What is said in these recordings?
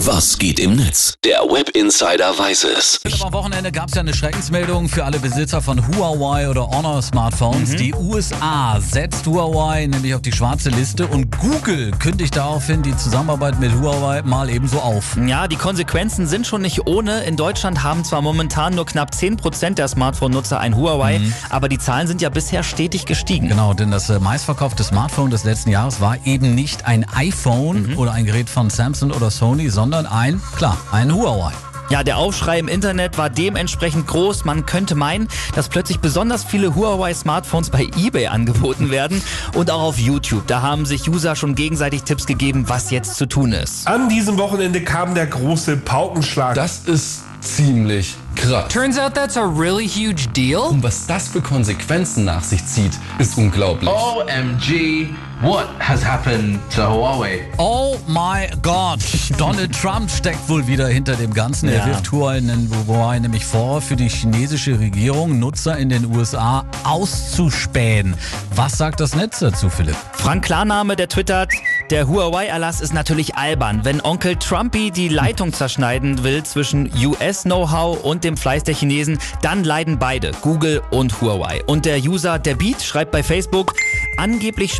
Was geht im Netz? Der Web Insider weiß es. Am Wochenende gab es ja eine Schreckensmeldung für alle Besitzer von Huawei oder Honor Smartphones. Die USA setzt Huawei nämlich auf die schwarze Liste und Google kündigt daraufhin die Zusammenarbeit mit Huawei mal ebenso auf. Ja, die Konsequenzen sind schon nicht ohne. In Deutschland haben zwar momentan nur knapp 10% der Smartphone-Nutzer ein Huawei, aber die Zahlen sind ja bisher stetig gestiegen. Genau, denn das äh, meistverkaufte Smartphone des letzten Jahres war eben nicht ein iPhone oder ein Gerät von Samsung oder Sony, sondern ein, klar, ein Huawei. Ja, der Aufschrei im Internet war dementsprechend groß. Man könnte meinen, dass plötzlich besonders viele Huawei-Smartphones bei eBay angeboten werden und auch auf YouTube. Da haben sich User schon gegenseitig Tipps gegeben, was jetzt zu tun ist. An diesem Wochenende kam der große Paukenschlag. Das ist ziemlich krass. Turns out that's a really huge deal. Und was das für Konsequenzen nach sich zieht, ist unglaublich. OMG, what has happened to Huawei? Oh my God, Donald Trump steckt wohl wieder hinter dem Ganzen. Er Ja. wirft Huawei, Huawei nämlich vor, für die chinesische Regierung Nutzer in den USA auszuspähen. Was sagt das Netz dazu, Philipp? Frank Klarname, der twittert, der Huawei-Erlass ist natürlich albern. Wenn Onkel Trumpy die Leitung zerschneiden will zwischen US-Know-how und dem Fleiß der Chinesen, dann leiden beide, Google und Huawei. Und der User Der Beat schreibt bei Facebook, angeblich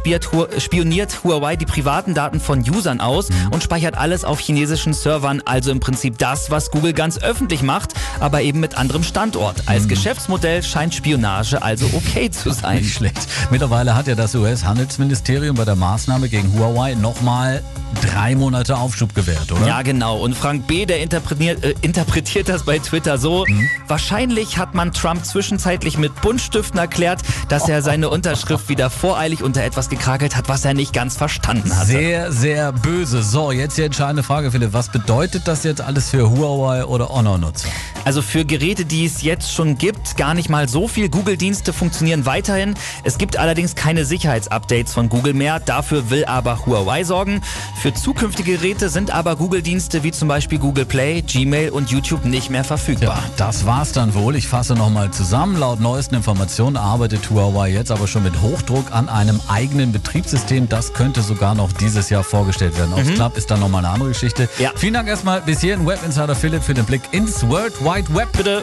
spioniert Huawei die privaten Daten von Usern aus und speichert alles auf chinesischen Servern, also im Prinzip das, was Google ganz öffentlich macht, aber eben mit anderem Standort. Als Geschäftsmodell scheint Spionage also okay zu sein. Nicht schlecht. Mittlerweile hat ja das US-Handelsministerium bei der Maßnahme gegen Huawei nochmal drei Monate Aufschub gewährt, oder? Ja, genau. Und Frank B., der interpretiert, äh, interpretiert das bei Twitter so. Mhm. Wahrscheinlich hat man Trump zwischenzeitlich mit Buntstiften erklärt, dass er seine Unterschrift wieder voreilig unter etwas gekrakelt hat, was er nicht ganz verstanden hatte. Sehr, sehr böse. So, jetzt die entscheidende Frage, Philipp. Was bedeutet das jetzt alles für Huawei oder Honor-Nutzer? Also für Geräte, die es jetzt schon gibt, gar nicht mal so viel. Google-Dienste funktionieren weiterhin. Es gibt allerdings keine Sicherheitsupdates von Google mehr. Dafür will aber Huawei sorgen. Für zukünftige Geräte sind aber Google-Dienste wie zum Beispiel Google Play, Gmail und YouTube nicht mehr verfügbar. Ja, das war's dann wohl. Ich fasse nochmal zusammen. Laut neuesten Informationen arbeitet Huawei jetzt aber schon mit Hochdruck an einem eigenen Betriebssystem. Das könnte sogar noch dieses Jahr vorgestellt werden. Ob es klappt, ist dann nochmal eine andere Geschichte. Ja. Vielen Dank erstmal bis hierhin Web Insider Philipp für den Blick ins World Wide Web. Bitte.